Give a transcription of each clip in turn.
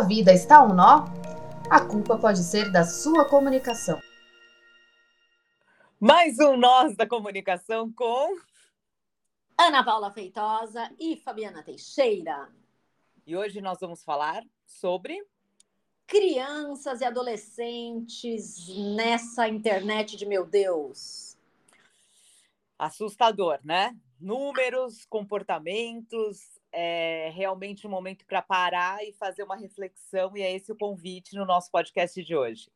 sua vida está um nó, a culpa pode ser da sua comunicação. Mais um Nós da Comunicação com Ana Paula Feitosa e Fabiana Teixeira. E hoje nós vamos falar sobre crianças e adolescentes nessa internet de meu Deus. Assustador, né? Números, comportamentos, é realmente um momento para parar e fazer uma reflexão, e é esse o convite no nosso podcast de hoje.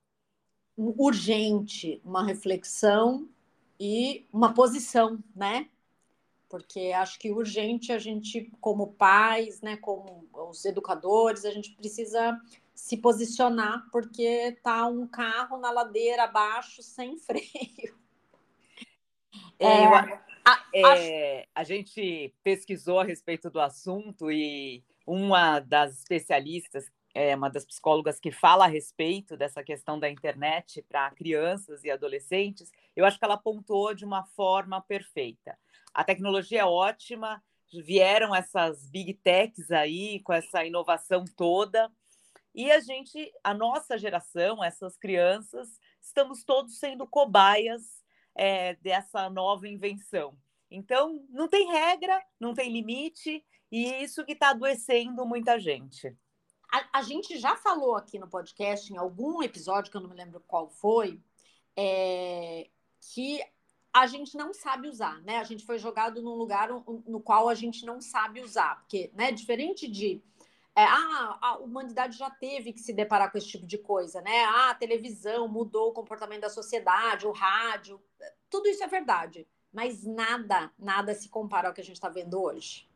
Urgente, uma reflexão e uma posição, né? Porque acho que urgente a gente, como pais, né, como os educadores, a gente precisa se posicionar, porque tá um carro na ladeira abaixo sem freio. É, é, a, é, a gente pesquisou a respeito do assunto e uma das especialistas, é, uma das psicólogas que fala a respeito dessa questão da internet para crianças e adolescentes, eu acho que ela pontuou de uma forma perfeita. A tecnologia é ótima, vieram essas big techs aí com essa inovação toda, e a gente, a nossa geração, essas crianças, estamos todos sendo cobaias é, dessa nova invenção. Então, não tem regra, não tem limite, e isso que está adoecendo muita gente. A, a, gente já falou aqui no podcast, em algum episódio, que eu não me lembro qual foi, é, que a gente não sabe usar, né? A gente foi jogado num lugar no qual a gente não sabe usar, porque, né, diferente de é, ah, a humanidade já teve que se deparar com esse tipo de coisa, né? Ah, a televisão mudou o comportamento da sociedade, o rádio, tudo isso é verdade, mas nada, nada se compara ao que a gente está vendo hoje.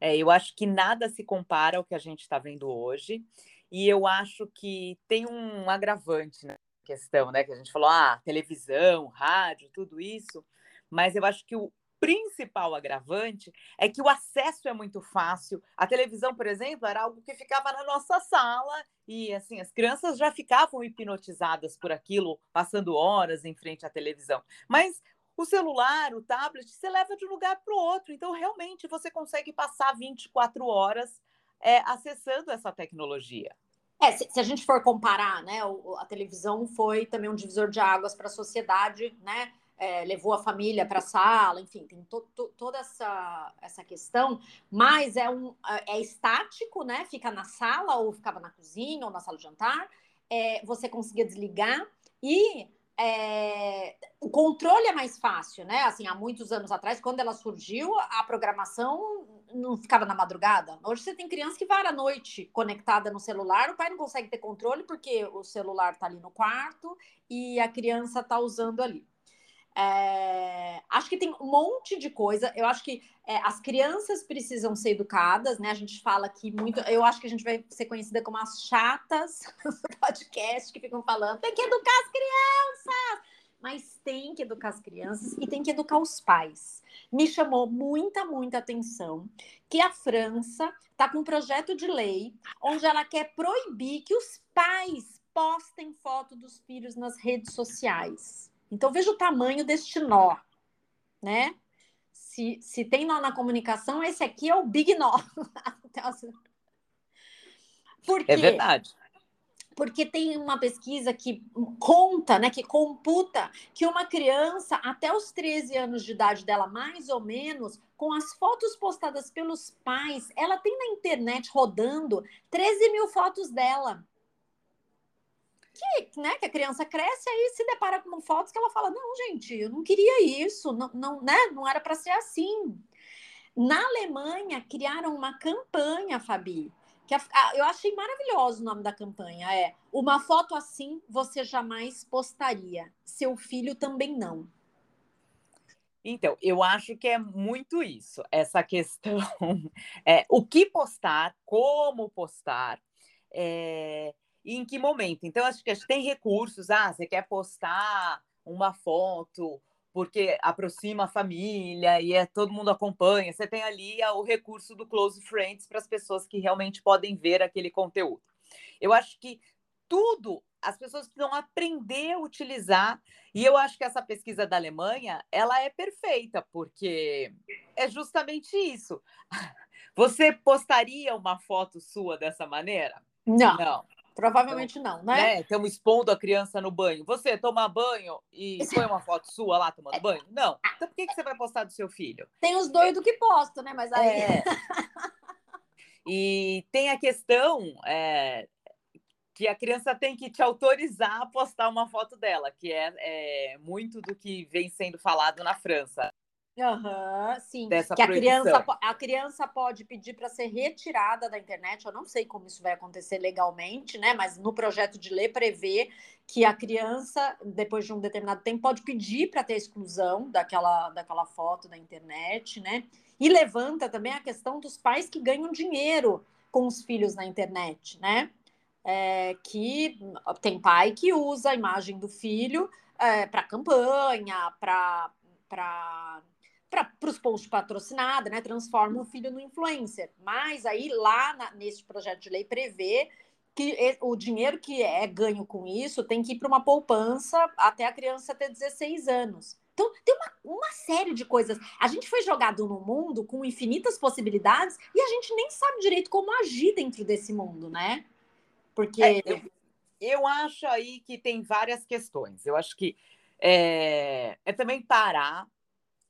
É, eu acho que nada se compara ao que a gente está vendo hoje, e eu acho que tem um agravante na questão, né? Que a gente falou, ah, televisão, rádio, tudo isso, mas eu acho que o, principal agravante é que o acesso é muito fácil. A televisão, por exemplo, era algo que ficava na nossa sala e assim as crianças já ficavam hipnotizadas por aquilo, passando horas em frente à televisão. Mas o celular, o tablet, você leva de um lugar para o outro. Então, realmente, você consegue passar 24 horas é, acessando essa tecnologia. É, se, se, a gente for comparar, né, a televisão foi também um divisor de águas para a sociedade, né? É, levou a família para a sala, enfim, tem to, to, toda essa, essa questão, mas é, um, é estático, né? Fica na sala, ou ficava na cozinha, ou na sala de jantar, é, você conseguia desligar e é, o controle é mais fácil, né? Assim, há muitos anos atrás, quando ela surgiu, a programação não ficava na madrugada. Hoje você tem criança que vai à noite conectada no celular, o pai não consegue ter controle porque o celular está ali no quarto e a criança está usando ali. É, acho que tem um monte de coisa. Eu acho que é, as crianças precisam ser educadas, né? A gente fala aqui muito. Eu acho que a gente vai ser conhecida como as chatas do podcast que ficam falando: tem que educar as crianças! Mas tem que educar as crianças e tem que educar os pais. Me chamou muita, muita atenção que a França está com um projeto de lei onde ela quer proibir que os pais postem foto dos filhos nas redes sociais. Então, veja o tamanho deste nó, né? Se, se tem nó na comunicação, esse aqui é o big nó. Por quê? É verdade. Porque tem uma pesquisa que conta, né, que computa que uma criança, até os 13 anos de idade dela, mais ou menos, com as fotos postadas pelos pais, ela tem na internet rodando 13 mil fotos dela que, né, que a criança cresce aí se depara com fotos que ela fala: não, gente, eu não queria isso, não, não, né, não era para ser assim. Na Alemanha, criaram uma campanha, Fabi, que a, a, eu achei maravilhoso o nome da campanha. É Uma foto assim você jamais postaria. Seu filho também não. Então, eu acho que é muito isso, essa questão. É, o que postar, como postar. É, e em que momento. Então, acho que tem recursos. Ah, você quer postar uma foto porque aproxima a família e é, todo mundo acompanha. Você tem ali o recurso do Close Friends para as pessoas que realmente podem ver aquele conteúdo. Eu acho que tudo as pessoas precisam aprender a utilizar. E eu acho que essa pesquisa da Alemanha, ela é perfeita, porque é justamente isso. Você postaria uma foto sua dessa maneira? Não. Não. Provavelmente então, não, né? né? Estamos expondo a criança no banho. Você toma banho e põe uma foto sua lá tomando é. banho? Não. Então por que, que você vai postar do seu filho? Tem os doidos que postam, né? Mas aí. É. e tem a questão é, que a criança tem que te autorizar a postar uma foto dela, que é, é muito do que vem sendo falado na França. Uhum, sim. Dessa que a criança, a criança pode pedir para ser retirada da internet. Eu não sei como isso vai acontecer legalmente, né? Mas no projeto de lei prevê que a criança, depois de um determinado tempo, pode pedir para ter exclusão daquela, daquela foto da internet, né? E levanta também a questão dos pais que ganham dinheiro com os filhos na internet, né? É, que tem pai que usa a imagem do filho é, para campanha, para para os posts patrocinados, né? Transforma o filho no influencer. Mas aí lá na, nesse projeto de lei prevê que o dinheiro que é ganho com isso tem que ir para uma poupança até a criança ter 16 anos. Então, tem uma, uma série de coisas. A gente foi jogado no mundo com infinitas possibilidades e a gente nem sabe direito como agir dentro desse mundo, né? Porque. É, eu, eu acho aí que tem várias questões. Eu acho que é, é também parar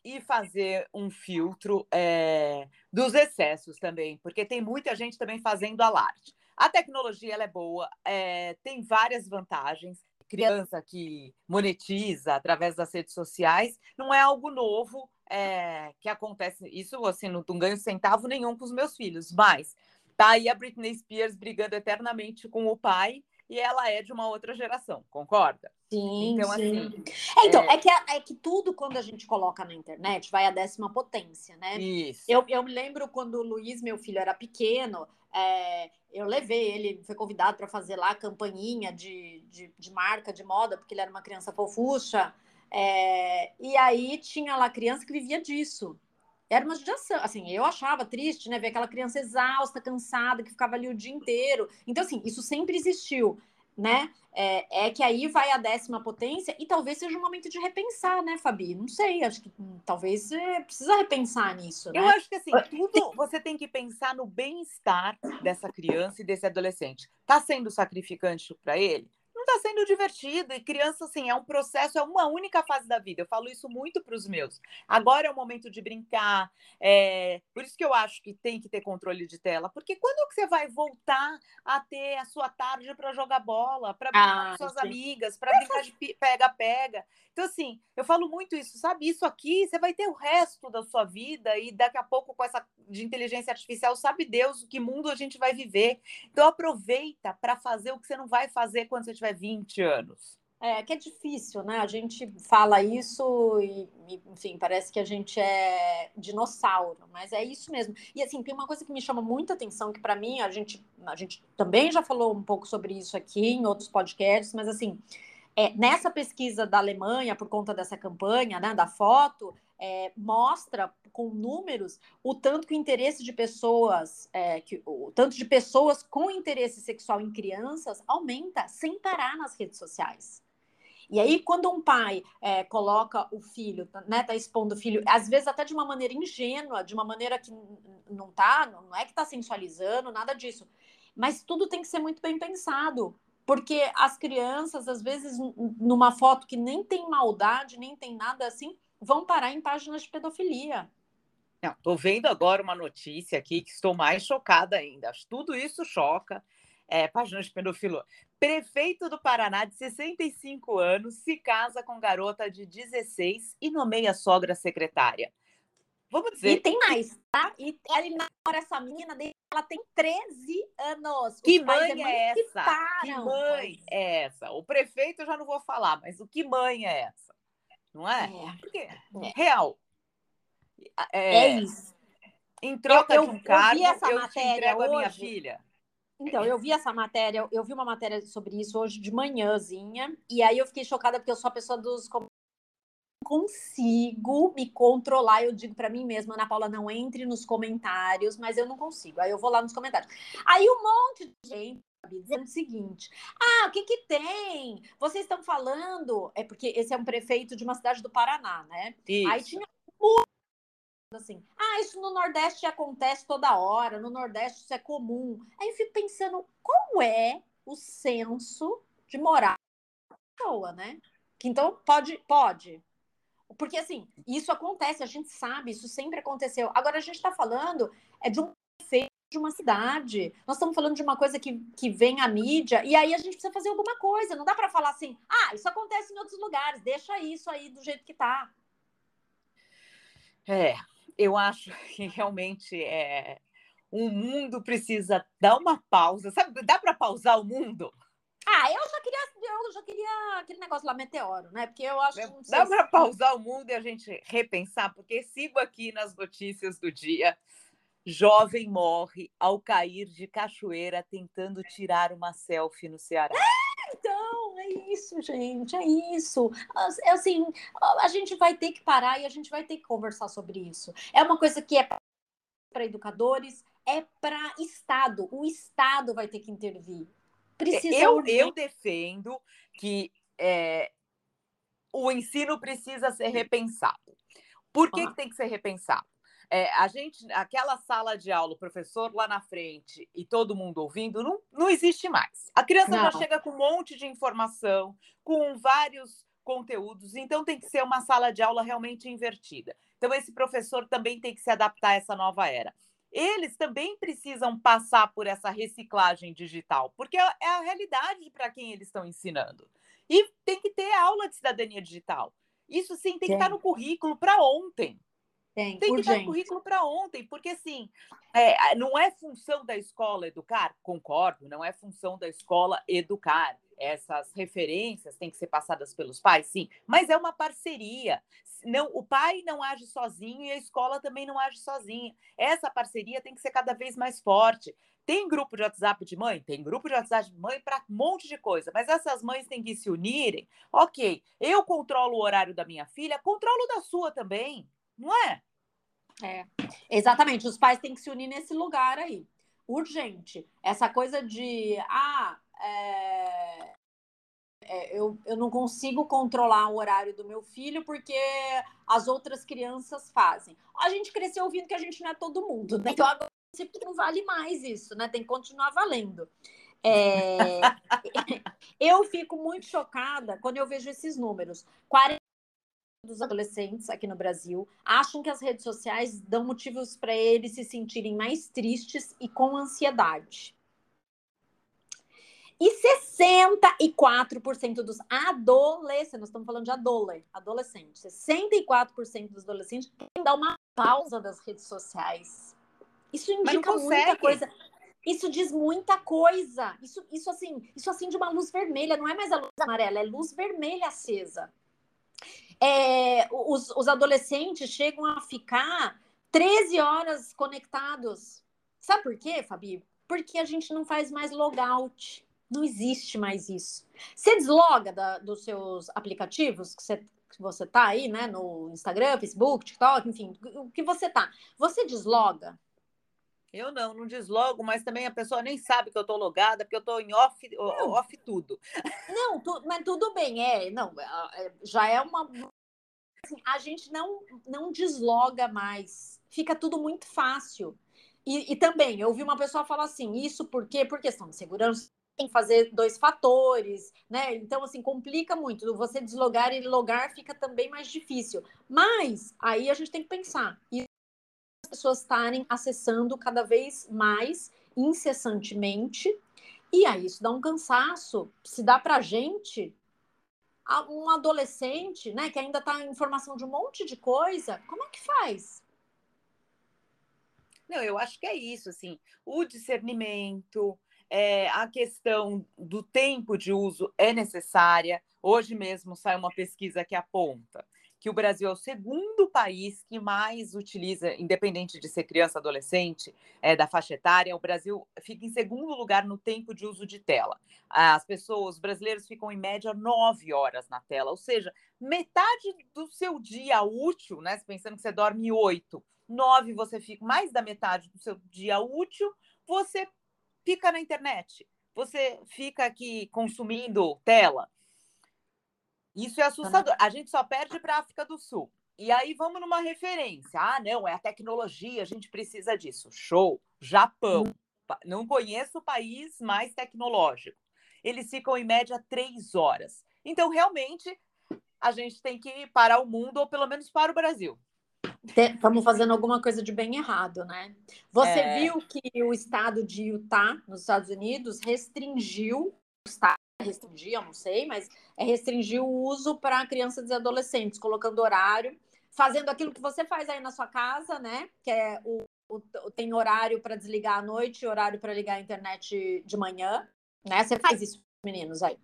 e fazer um filtro é, dos excessos também, porque tem muita gente também fazendo alarde. A tecnologia ela é boa, é, tem várias vantagens. Criança que monetiza através das redes sociais não é algo novo é, que acontece. Isso assim, não, não ganho centavo nenhum com os meus filhos, mas tá aí a Britney Spears brigando eternamente com o pai e ela é de uma outra geração, concorda? Sim, então, sim. Assim, é, então, é... É, que, é que tudo quando a gente coloca na internet vai à décima potência, né? Isso. Eu, eu me lembro quando o Luiz, meu filho, era pequeno, é, eu levei ele, foi convidado para fazer lá a campainha de, de, de, marca de moda, porque ele era uma criança fofucha. É, e aí tinha lá criança que vivia disso. Era uma judiação. Assim, eu achava triste, né? Ver aquela criança exausta, cansada, que ficava ali o dia inteiro. Então, assim, isso sempre existiu né? É, é, que aí vai a décima potência e talvez seja um momento de repensar, né, Fabi? Não sei, acho que hum, talvez você precisa repensar nisso. Né? Eu acho que assim, tudo você tem que pensar no bem-estar dessa criança e desse adolescente. Tá sendo sacrificante para ele? Está sendo divertido. E criança, assim, é um processo, é uma única fase da vida. Eu falo isso muito para os meus. Agora é o momento de brincar. É... Por isso que eu acho que tem que ter controle de tela. Porque quando que você vai voltar a ter a sua tarde para jogar bola, para brincar ah, com suas sim. amigas, para brincar de pega-pega? Então, assim, eu falo muito isso, sabe? Isso aqui, você vai ter o resto da sua vida e daqui a pouco, com essa de inteligência artificial, sabe Deus que mundo a gente vai viver. Então, aproveita para fazer o que você não vai fazer quando você tiver 20 anos. É que é difícil, né? A gente fala isso e, enfim, parece que a gente é dinossauro, mas é isso mesmo. E assim, tem uma coisa que me chama muita atenção, que para mim, a gente, a gente também já falou um pouco sobre isso aqui em outros podcasts, mas assim, é, nessa pesquisa da Alemanha, por conta dessa campanha, né, da foto, é, mostra com números o tanto que o interesse de pessoas, é, que, o tanto de pessoas com interesse sexual em crianças aumenta sem parar nas redes sociais. E aí, quando um pai é, coloca o filho, né, tá expondo o filho, às vezes até de uma maneira ingênua, de uma maneira que não tá, não é que tá sensualizando, nada disso. Mas tudo tem que ser muito bem pensado, porque as crianças, às vezes, numa foto que nem tem maldade, nem tem nada assim, vão parar em páginas de pedofilia. Estou vendo agora uma notícia aqui que estou mais chocada ainda. Tudo isso choca. É, páginas de pedofilia. Prefeito do Paraná, de 65 anos, se casa com garota de 16 e nomeia sogra secretária. Vamos dizer. E tem mais, tá? E ele namora essa menina ela tem 13 anos. Que mãe é essa? Que mãe é essa? O prefeito eu já não vou falar, mas o que mãe é essa? Não é? é. Porque, é. real. É, é, isso. Em troca eu, eu, de um cargo, eu, eu te entrego hoje. a minha filha. Então, eu vi essa matéria, eu vi uma matéria sobre isso hoje de manhãzinha, e aí eu fiquei chocada porque eu sou a pessoa dos consigo me controlar. Eu digo para mim mesma, Ana Paula, não entre nos comentários, mas eu não consigo. Aí eu vou lá nos comentários. Aí um monte de gente dizendo o seguinte: ah, o que que tem? Vocês estão falando. É porque esse é um prefeito de uma cidade do Paraná, né? Isso. Aí tinha assim, ah, isso no Nordeste acontece toda hora, no Nordeste isso é comum. Aí eu fico pensando, qual é o senso de moral da pessoa, né? Que então pode, pode. Porque assim, isso acontece, a gente sabe, isso sempre aconteceu. Agora a gente está falando é de um efeito de uma cidade. Nós estamos falando de uma coisa que, que vem à mídia, e aí a gente precisa fazer alguma coisa. Não dá para falar assim, ah, isso acontece em outros lugares, deixa isso aí do jeito que está. É, eu acho que realmente é, o mundo precisa dar uma pausa. Sabe, dá para pausar o mundo? Ah, eu já queria, eu já queria aquele negócio lá, meteoro, né? Porque eu acho que. Dá para pausar o mundo e a gente repensar, porque sigo aqui nas notícias do dia. Jovem morre ao cair de cachoeira tentando tirar uma selfie no Ceará. É, então, é isso, gente, é isso. É assim, a gente vai ter que parar e a gente vai ter que conversar sobre isso. É uma coisa que é para educadores, é para Estado. O Estado vai ter que intervir. Precisa eu, eu defendo que é, o ensino precisa ser repensado. Por que, que tem que ser repensado? É, a gente, aquela sala de aula, o professor lá na frente e todo mundo ouvindo, não, não existe mais. A criança não. já chega com um monte de informação, com vários conteúdos, então tem que ser uma sala de aula realmente invertida. Então, esse professor também tem que se adaptar a essa nova era eles também precisam passar por essa reciclagem digital, porque é, é a realidade para quem eles estão ensinando. E tem que ter aula de cidadania digital. Isso sim tem, tem. que estar no currículo para ontem. Tem, tem que estar no currículo para ontem, porque assim, é, não é função da escola educar, concordo, não é função da escola educar. Essas referências têm que ser passadas pelos pais, sim, mas é uma parceria não, o pai não age sozinho e a escola também não age sozinha. Essa parceria tem que ser cada vez mais forte. Tem grupo de WhatsApp de mãe? Tem grupo de WhatsApp de mãe para um monte de coisa, mas essas mães têm que se unirem. Ok, eu controlo o horário da minha filha, controlo da sua também, não é? É, exatamente. Os pais têm que se unir nesse lugar aí. Urgente. Essa coisa de, ah, é, é, eu, eu não consigo controlar o horário do meu filho porque as outras crianças fazem. A gente cresceu ouvindo que a gente não é todo mundo, né? Então agora não vale mais isso, né? Tem que continuar valendo. É... eu fico muito chocada quando eu vejo esses números. 40 dos adolescentes aqui no Brasil acham que as redes sociais dão motivos para eles se sentirem mais tristes e com ansiedade. E 64% dos adolescentes, nós estamos falando de adole, adolescente, 64% dos adolescentes querem dar uma pausa das redes sociais. Isso indica muita coisa. Isso diz muita coisa. Isso, isso assim, isso assim de uma luz vermelha, não é mais a luz amarela, é luz vermelha acesa. É, os, os adolescentes chegam a ficar 13 horas conectados. Sabe por quê, Fabi? Porque a gente não faz mais logout. Não existe mais isso. Você desloga da, dos seus aplicativos que você, que você tá aí, né? No Instagram, Facebook, TikTok, enfim, o que você tá. Você desloga? Eu não, não deslogo, mas também a pessoa nem sabe que eu tô logada, porque eu tô em off, off tudo. Não, tu, mas tudo bem, é, não, é, é, já é uma. Assim, a gente não, não desloga mais. Fica tudo muito fácil. E, e, também, eu ouvi uma pessoa falar assim, isso por quê? Por questão de segurança tem que fazer dois fatores, né? Então, assim, complica muito. Você deslogar e logar fica também mais difícil. Mas aí a gente tem que pensar. E as pessoas estarem acessando cada vez mais, incessantemente, e aí isso dá um cansaço. Se dá pra gente, um adolescente, né, que ainda está em formação de um monte de coisa, como é que faz? Não, eu acho que é isso, assim, o discernimento, é, a questão do tempo de uso é necessária. Hoje mesmo sai uma pesquisa que aponta que o Brasil é o segundo país que mais utiliza, independente de ser criança, adolescente, é, da faixa etária, o Brasil fica em segundo lugar no tempo de uso de tela. As pessoas, os brasileiros ficam em média nove horas na tela, ou seja, metade do seu dia útil, né? Pensando que você dorme oito, nove você fica, mais da metade do seu dia útil, você fica na internet, você fica aqui consumindo tela. Isso é assustador. A gente só perde para a África do Sul. E aí vamos numa referência. Ah, não, é a tecnologia, a gente precisa disso. Show. Japão. Não conheço o país mais tecnológico. Eles ficam em média três horas. Então, realmente, a gente tem que parar o mundo, ou pelo menos para o Brasil. Estamos fazendo alguma coisa de bem errado, né? Você é... viu que o estado de Utah, nos Estados Unidos, restringiu, restringir, não sei, mas é restringir o uso para crianças e adolescentes, colocando horário, fazendo aquilo que você faz aí na sua casa, né? Que é o, o tem horário para desligar à noite, horário para ligar a internet de manhã, né? Você faz isso, meninos aí?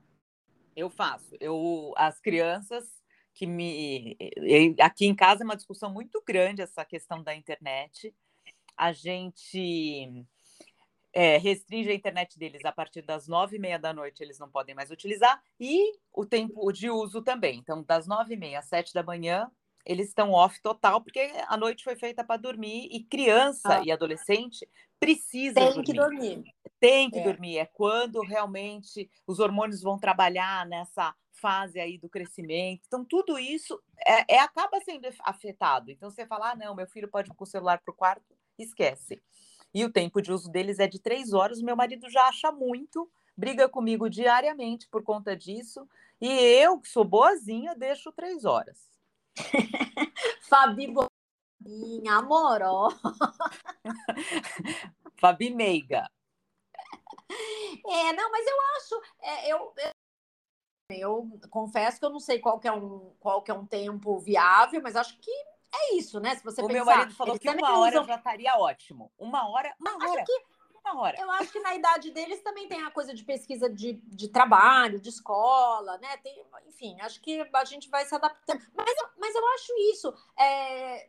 Eu faço. Eu as crianças que me aqui em casa é uma discussão muito grande essa questão da internet. A gente é, restringe a internet deles a partir das nove e meia da noite, eles não podem mais utilizar, e o tempo de uso também. Então, das nove e meia às sete da manhã, eles estão off total, porque a noite foi feita para dormir, e criança ah. e adolescente precisa Tem dormir. que dormir. Tem que é. dormir. É quando realmente os hormônios vão trabalhar nessa fase aí do crescimento. Então, tudo isso é, é acaba sendo afetado. Então, você fala, ah, não, meu filho pode ir com o celular para o quarto, esquece. E o tempo de uso deles é de três horas. Meu marido já acha muito, briga comigo diariamente por conta disso. E eu, que sou boazinha, deixo três horas. Fabi Boinha, amoró. Fabi Meiga. É, não, mas eu acho, é, eu, eu eu confesso que eu não sei qual que é um, qual que é um tempo viável, mas acho que é isso, né? Se você o pensar, meu marido falou que uma hora usam... já estaria ótimo. Uma hora, uma acho hora. Que, uma hora. Eu acho que na idade deles também tem a coisa de pesquisa de, de trabalho, de escola, né? Tem, enfim, acho que a gente vai se adaptando. Mas, mas eu acho isso. É,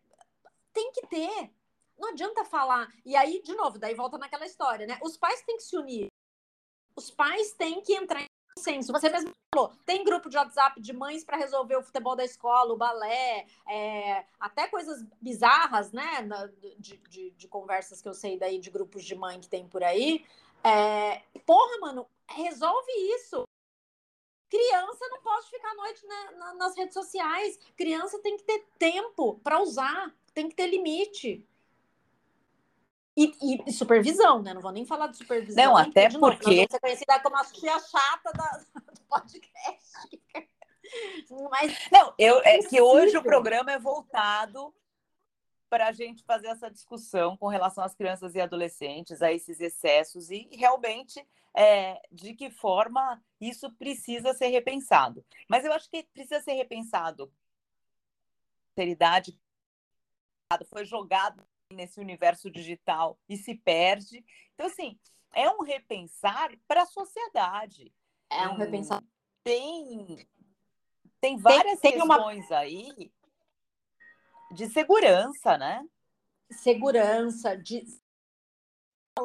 tem que ter. Não adianta falar. E aí, de novo, daí volta naquela história, né? Os pais têm que se unir. Os pais têm que entrar em senso. Você mesmo falou, tem grupo de WhatsApp de mães para resolver o futebol da escola, o balé, é, até coisas bizarras, né? De, de, de, conversas que eu sei daí de grupos de mãe que tem por aí. É, porra, mano, resolve isso. Criança não pode ficar à noite na, na, nas redes sociais. Criança tem que ter tempo para usar, tem que ter limite. E, e, supervisão, né? Não vou nem falar de supervisão. Não, até porque. Você é conhecida como a tia chata da, do podcast. Mas. Não, eu, é que hoje o programa é voltado para a gente fazer essa discussão com relação às crianças e adolescentes, a esses excessos e realmente é, de que forma isso precisa ser repensado. Mas eu acho que precisa ser repensado. Seriedade foi jogado nesse universo digital e se perde. Então, assim, é um repensar para a sociedade. É um repensar. Tem, tem várias tem, tem questões uma... aí de segurança, né? Segurança, de.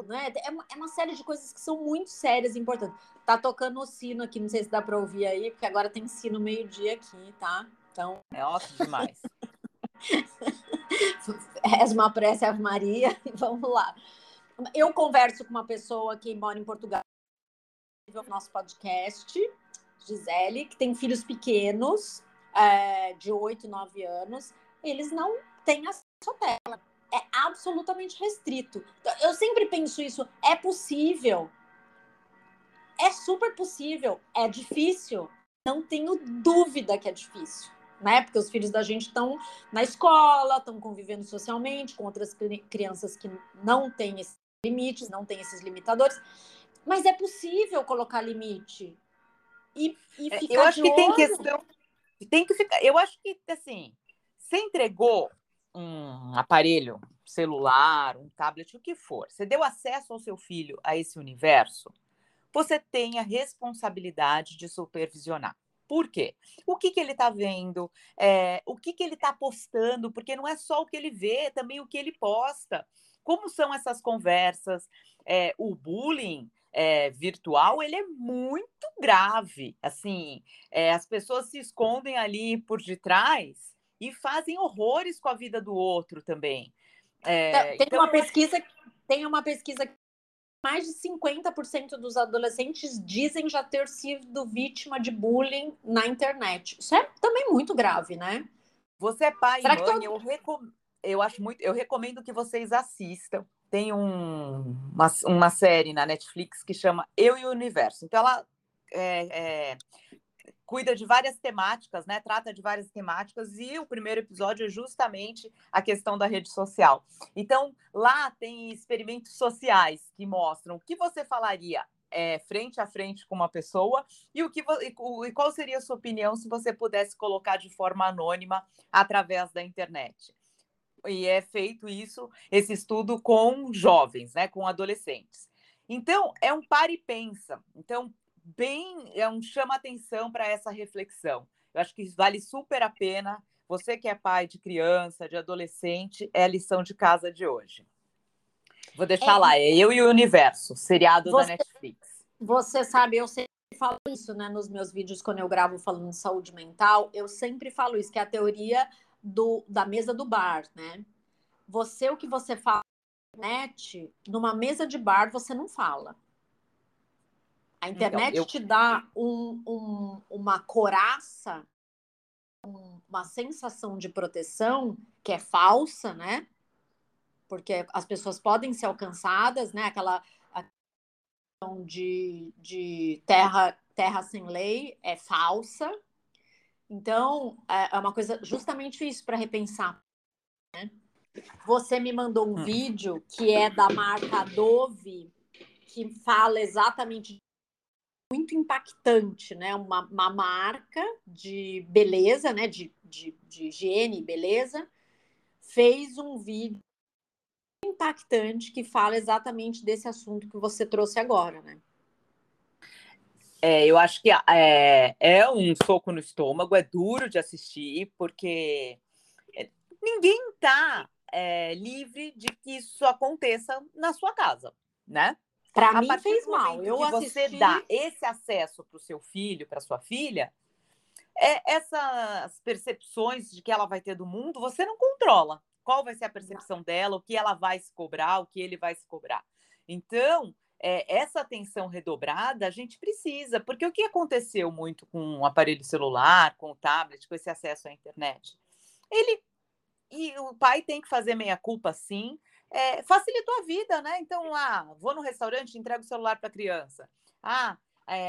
Né? É, uma, é uma série de coisas que são muito sérias e importantes. Tá tocando o sino aqui, não sei se dá para ouvir aí, porque agora tem sino meio-dia aqui, tá? Então. É ótimo demais. Reza uma prece Ave Maria e vamos lá. Eu converso com uma pessoa que mora em Portugal, no nosso podcast, Gisele, que tem filhos pequenos, é, de 8, 9 anos. Eles não têm acesso à tela. É absolutamente restrito. Eu sempre penso isso. É possível. É super possível. É difícil. Não tenho dúvida que é difícil né? Porque os filhos da gente estão na escola, estão convivendo socialmente com outras crianças que não têm esses limites, não têm esses limitadores. Mas é possível colocar limite. E, e é, ficar Eu acho que olho. tem questão. Tem que ficar. Eu acho que, assim, você entregou um aparelho celular, um tablet, o que for, você deu acesso ao seu filho a esse universo, você tem a responsabilidade de supervisionar. Por quê? O que, que ele está vendo? É, o que, que ele está postando? Porque não é só o que ele vê, é também o que ele posta. Como são essas conversas? É, o bullying é, virtual ele é muito grave. Assim, as pessoas se escondem ali por detrás e fazem horrores com a vida do outro também. É, tem então, uma pesquisa, tem uma pesquisa mais de 50% dos adolescentes dizem já ter sido vítima de bullying na internet. Isso é também muito grave, né? Você é pai Será e mãe, eu, recom... eu acho muito, eu recomendo que vocês assistam. Tem um, uma, uma série na Netflix que chama Eu e o Universo. Então ela é, é, cuida de várias temáticas, né? Trata de várias temáticas e o primeiro episódio é justamente a questão da rede social. Então, lá tem experimentos sociais que mostram o que você falaria é, frente a frente com uma pessoa e o que e qual seria a sua opinião se você pudesse colocar de forma anônima através da internet. E é feito isso, esse estudo com jovens, né, com adolescentes. Então, é um par e pensa. Então, bem, é um chama atenção para essa reflexão. Eu acho que vale super a pena. Você que é pai de criança, de adolescente, é a lição de casa de hoje. Vou deixar é, lá, é Eu e o Universo, seriado você, da Netflix. Você sabe, eu sempre falo isso, né, nos meus vídeos quando eu gravo falando de saúde mental, eu sempre falo isso, que é a teoria do, da mesa do bar, né? Você, o que você fala na internet, numa mesa de bar, você não fala. A então, internet então, eu... te dá um, um, uma coraça, um, uma sensação de proteção que é falsa, né? Porque as pessoas podem ser alcançadas, né? Aquela de, de terra, terra sem lei é falsa. Então, é, é uma coisa justamente isso para repensar. Né? Você me mandou um hum. vídeo que é da marca Dove, que fala exatamente muito impactante, né? Uma, uma marca de beleza, né? De, de, de higiene e beleza, fez um vídeo impactante que fala exatamente desse assunto que você trouxe agora, né? É, eu acho que é, é um soco no estômago, é duro de assistir, porque é, ninguém está é, livre de que isso aconteça na sua casa, né? Para mim fez mal. Eu assisti... você dá esse acesso para o seu filho, para sua filha, é, essas percepções de que ela vai ter do mundo, você não controla. Qual vai ser a percepção não. dela, o que ela vai se cobrar, o que ele vai se cobrar. Então, é, essa atenção redobrada a gente precisa, porque o que aconteceu muito com o aparelho celular, com o tablet, com esse acesso à internet? Ele e o pai tem que fazer meia culpa sim, é, facilitou a vida, né? Então, ah, vou no restaurante, entrego o celular para a criança. Ah,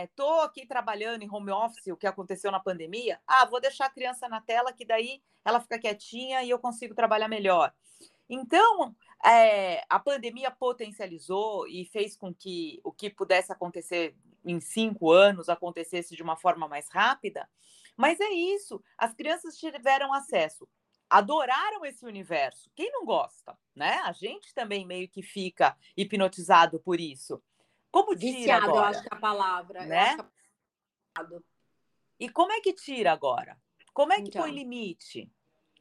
estou é, aqui trabalhando em home office, o que aconteceu na pandemia. Ah, vou deixar a criança na tela, que daí ela fica quietinha e eu consigo trabalhar melhor. Então, é, a pandemia potencializou e fez com que o que pudesse acontecer em cinco anos acontecesse de uma forma mais rápida. Mas é isso, as crianças tiveram acesso adoraram esse universo. Quem não gosta, né? A gente também meio que fica hipnotizado por isso. Como tira Viciado, agora? eu acho que é a palavra. Né? É e como é que tira agora? Como é que então. põe limite?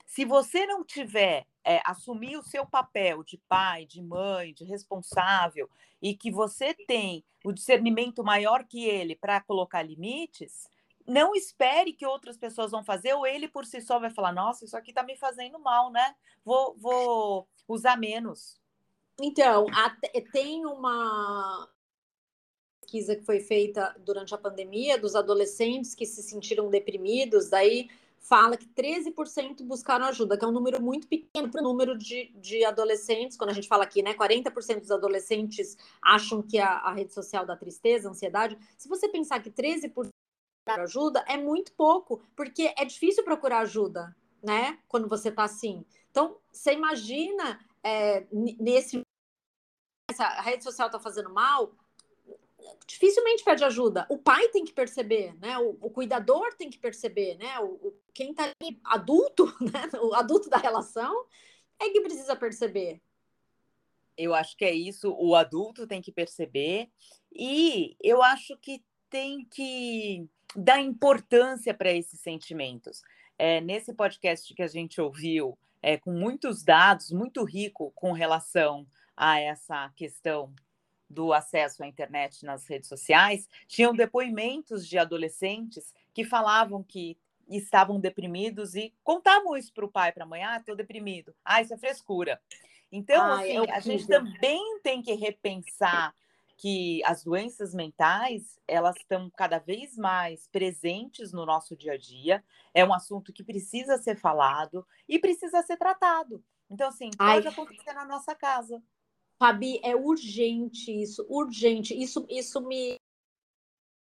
Se você não tiver é, assumir o seu papel de pai, de mãe, de responsável, e que você tem o discernimento maior que ele para colocar limites, não espere que outras pessoas vão fazer, ou ele por si só vai falar: nossa, isso aqui está me fazendo mal, né? Vou, vou usar menos. Então, tem uma pesquisa que foi feita durante a pandemia dos adolescentes que se sentiram deprimidos, daí fala que 13% buscaram ajuda, que é um número muito pequeno para o número de, de adolescentes. Quando a gente fala aqui, né, 40% dos adolescentes acham que a, a rede social dá tristeza, ansiedade. Se você pensar que 13% ajuda é muito pouco, porque é difícil procurar ajuda, né? Quando você está assim. Então, você imagina é, nesse. Essa rede social está fazendo mal, dificilmente pede ajuda. O pai tem que perceber, né? O, o cuidador tem que perceber, né? O, o quem está adulto, né? O adulto da relação é que precisa perceber. Eu acho que é isso. O adulto tem que perceber e eu acho que tem que dar importância para esses sentimentos. É, nesse podcast que a gente ouviu, é, com muitos dados, muito rico com relação a essa questão do acesso à internet nas redes sociais, tinham depoimentos de adolescentes que falavam que estavam deprimidos e contavam isso para o pai, para a mãe, ah, estou deprimido, ah, isso é frescura. Então, ah, assim, a gente também tem que repensar que as doenças mentais elas estão cada vez mais presentes no nosso dia a dia. É um assunto que precisa ser falado e precisa ser tratado. Então, assim, pode Ai. acontecer na nossa casa. Fabi, é urgente isso, urgente. Isso, isso me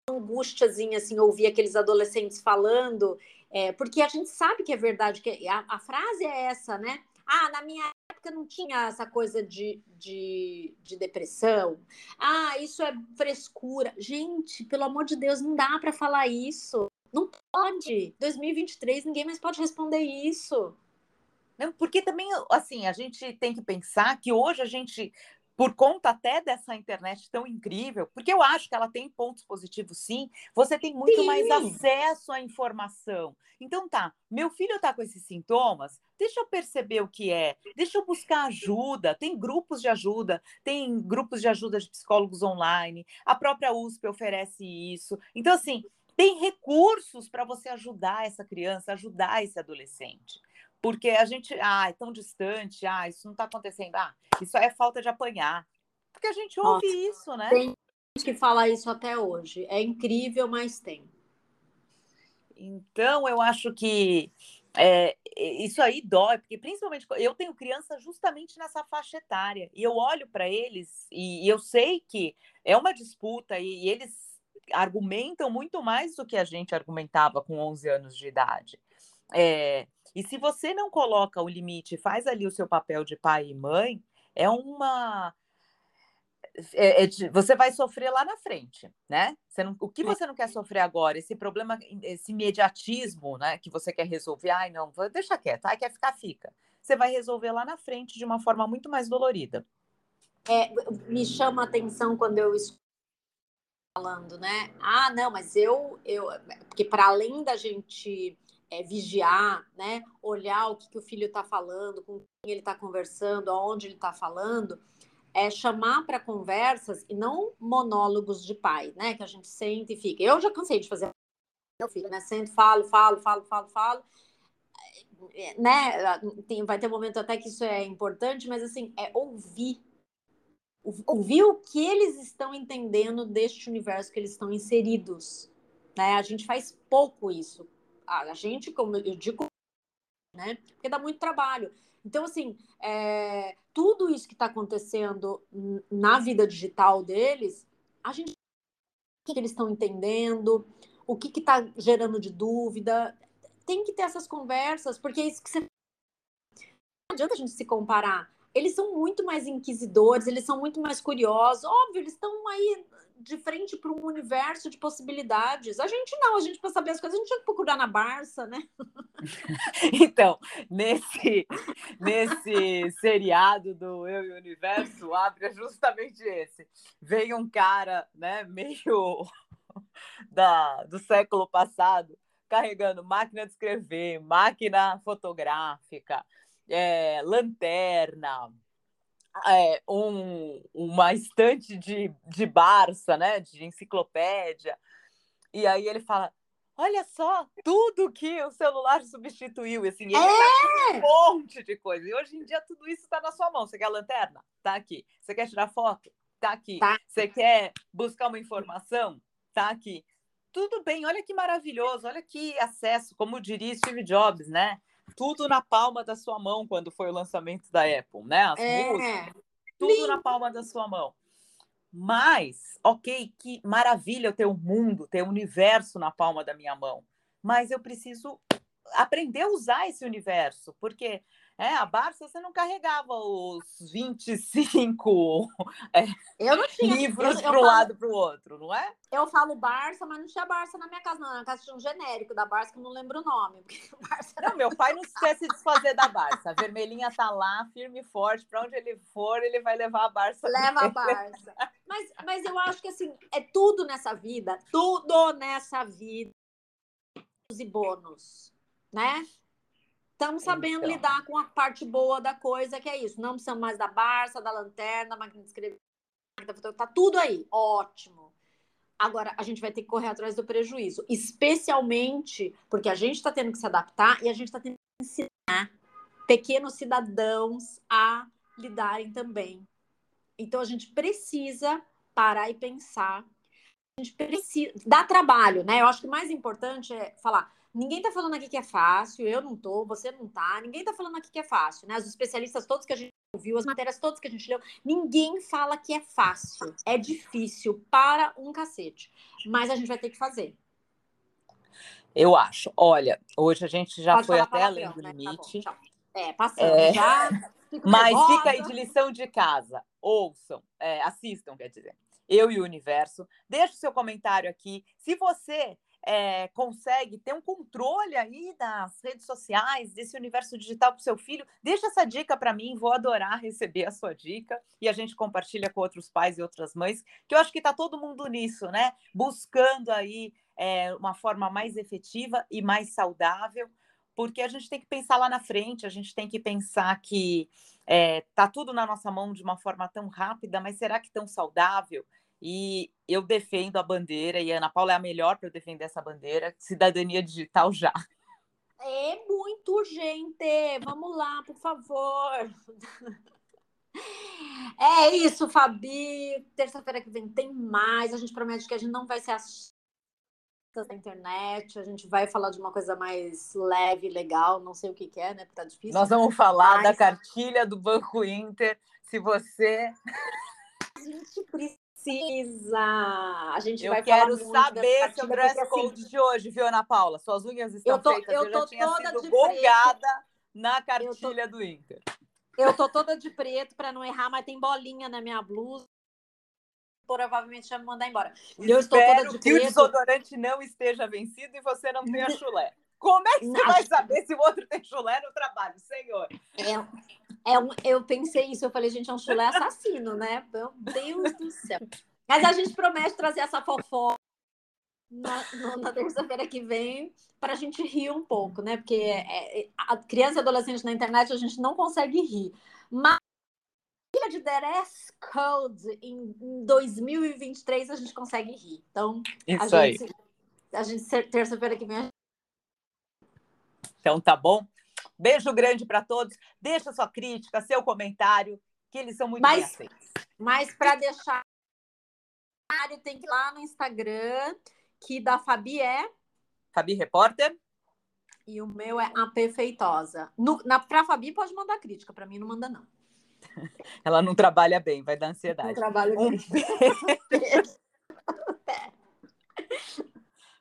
angustiazinha, assim, ouvir aqueles adolescentes falando, é, porque a gente sabe que é verdade, que a, a frase é essa, né? Ah, na minha época não tinha essa coisa de, de, de, depressão. Ah, isso é frescura. Gente, pelo amor de Deus, não dá para falar isso. Não pode. 2023, ninguém mais pode responder isso. Porque também, assim, a gente tem que pensar que hoje a gente por conta até dessa internet tão incrível, porque eu acho que ela tem pontos positivos, sim. Você tem muito sim. mais acesso à informação. Então tá, meu filho está com esses sintomas, deixa eu perceber o que é, deixa eu buscar ajuda. Tem grupos de ajuda, tem grupos de ajuda de psicólogos online, a própria USP oferece isso. Então, assim, tem recursos para você ajudar essa criança, ajudar esse adolescente porque a gente, ah, é tão distante, ah, isso não está acontecendo, ah, isso é falta de apanhar. Porque a gente ouve Nossa, isso, né? Tem gente que fala isso até hoje. É incrível, mas tem. Então, eu acho que é, isso aí dói, porque principalmente eu tenho criança justamente nessa faixa etária, e eu olho para eles e, e, eu sei que é uma disputa, e, e eles argumentam muito mais do que a gente argumentava com 11 anos de idade. É, e se você não coloca o limite, faz ali o seu papel de pai e mãe, é uma. É, é você vai sofrer lá na frente, né? Não, o que você não quer sofrer agora? Esse problema, esse imediatismo, né? Que você quer resolver, ai, não, deixa quieto, ai, quer ficar, fica. Você vai resolver lá na frente de uma forma muito mais dolorida. É, me chama a atenção quando eu escuto falando, né? Ah, não, mas eu, eu porque para além da gente é, vigiar, né? olhar o que, que o filho está falando, com quem ele está conversando, aonde ele está falando, é chamar para conversas e não monólogos de pai, né? Que a gente sente e fica. Eu já cansei de fazer meu filho, né? Sento, falo, falo, falo, falo, falo. É, né? Tem, vai ter um momento até que isso é importante, mas assim, é ouvir. Ouvir o que eles estão entendendo deste universo que eles estão inseridos. Né? A gente faz pouco isso a gente, como eu digo, né? Porque dá muito trabalho. Então, assim, é, tudo isso que está acontecendo na vida digital deles, a gente o que eles estão entendendo, o que está gerando de dúvida. Tem que ter essas conversas, porque é isso que você. Não adianta a gente se comparar. Eles são muito mais inquisidores, eles são muito mais curiosos. Óbvio, eles estão aí de frente para um universo de possibilidades. A gente não, a gente para saber as coisas, a gente tinha que procurar na Barça, né? então, nesse, nesse seriado do Eu e o Universo, abre é justamente esse. Vem um cara, né, meio da, do século passado, carregando máquina de escrever, máquina fotográfica, é, lanterna, é, um, uma estante de, de Barça, né, de enciclopédia. E aí ele fala: Olha só, tudo que o celular substituiu. Assim, ele é! um monte de coisa. E hoje em dia tudo isso está na sua mão. Você quer a lanterna? Tá aqui. Você quer tirar foto? Tá aqui. Tá. Você quer buscar uma informação? Tá aqui. Tudo bem, olha que maravilhoso, olha que acesso, como diria Steve Jobs, né? Tudo na palma da sua mão quando foi o lançamento da Apple, né? As é. músicas, tudo Lindo. na palma da sua mão. Mas, ok, que maravilha eu ter o um mundo, ter o um universo na palma da minha mão. Mas eu preciso aprender a usar esse universo, porque é, a Barça você não carregava os 25 é, eu não tinha. livros para um lado para o outro, não é? Eu falo Barça, mas não tinha Barça na minha casa, não. Na casa tinha um genérico da Barça que eu não lembro o nome. Não, meu pai não quer se desfazer da Barça. A vermelhinha tá lá, firme e forte. Para onde ele for, ele vai levar a Barça. Leva a Barça. Mas, mas eu acho que assim, é tudo nessa vida, tudo nessa vida. E bônus, né? Estamos sabendo então. lidar com a parte boa da coisa, que é isso. Não precisamos mais da Barça, da lanterna, da máquina de escrever. Tá tudo aí. Ótimo. Agora, a gente vai ter que correr atrás do prejuízo, especialmente porque a gente está tendo que se adaptar e a gente está tendo que ensinar pequenos cidadãos a lidarem também. Então, a gente precisa parar e pensar. A gente precisa. Dá trabalho, né? Eu acho que o mais importante é falar. Ninguém está falando aqui que é fácil, eu não tô, você não tá, ninguém está falando aqui que é fácil, né? Os especialistas todos que a gente ouviu, as matérias todas que a gente leu, ninguém fala que é fácil. É difícil para um cacete. Mas a gente vai ter que fazer. Eu acho. Olha, hoje a gente já Pode foi até além do né? limite. Tá é, passando é... já. Mas nervosa. fica aí de lição de casa. Ouçam, é, assistam, quer dizer. Eu e o Universo. Deixe o seu comentário aqui. Se você é, consegue ter um controle aí das redes sociais, desse universo digital para o seu filho, deixa essa dica para mim, vou adorar receber a sua dica e a gente compartilha com outros pais e outras mães, que eu acho que está todo mundo nisso, né? Buscando aí é, uma forma mais efetiva e mais saudável, porque a gente tem que pensar lá na frente, a gente tem que pensar que é, tá tudo na nossa mão de uma forma tão rápida, mas será que tão saudável? E eu defendo a bandeira, e a Ana Paula é a melhor para eu defender essa bandeira, cidadania digital já. É muito urgente. Vamos lá, por favor. É isso, Fabi. Terça-feira que vem tem mais. A gente promete que a gente não vai ser assistida na internet. A gente vai falar de uma coisa mais leve, legal. Não sei o que, que é, né? Porque tá difícil. Nós vamos falar Mas... da cartilha do Banco Inter. Se você. A gente precisa precisa. A gente eu vai quero saber seu dress assim, code assim, de hoje, viu, Ana Paula? Suas unhas estão eu tô, feitas. Eu, eu já tinha sido golgada na cartilha tô, do Inter. Eu tô toda de preto para não errar, mas tem bolinha na minha blusa. Provavelmente já me mandar embora. Eu estou toda de que preto. o desodorante não esteja vencido e você não tenha chulé. Como é que você vai saber se o outro tem chulé no trabalho, senhor? É, é um, eu pensei isso, eu falei, gente, é um chulé assassino, né? Meu Deus do céu. Mas a gente promete trazer essa fofoca na, na terça-feira que vem para a gente rir um pouco, né? Porque é, é, a criança e adolescente na internet a gente não consegue rir. Mas de dress code em, em 2023 a gente consegue rir. Então, Isso a aí. gente, a gente terça-feira que vem então tá bom? Beijo grande para todos. Deixa sua crítica, seu comentário, que eles são muito mas, bem. Mas para deixar tem que ir lá no Instagram, que da Fabi é Fabi Repórter. E o meu é a Perfeitosa. No, na, pra Fabi pode mandar crítica, para mim não manda, não. Ela não trabalha bem, vai dar ansiedade. Não trabalha bem. Beijo.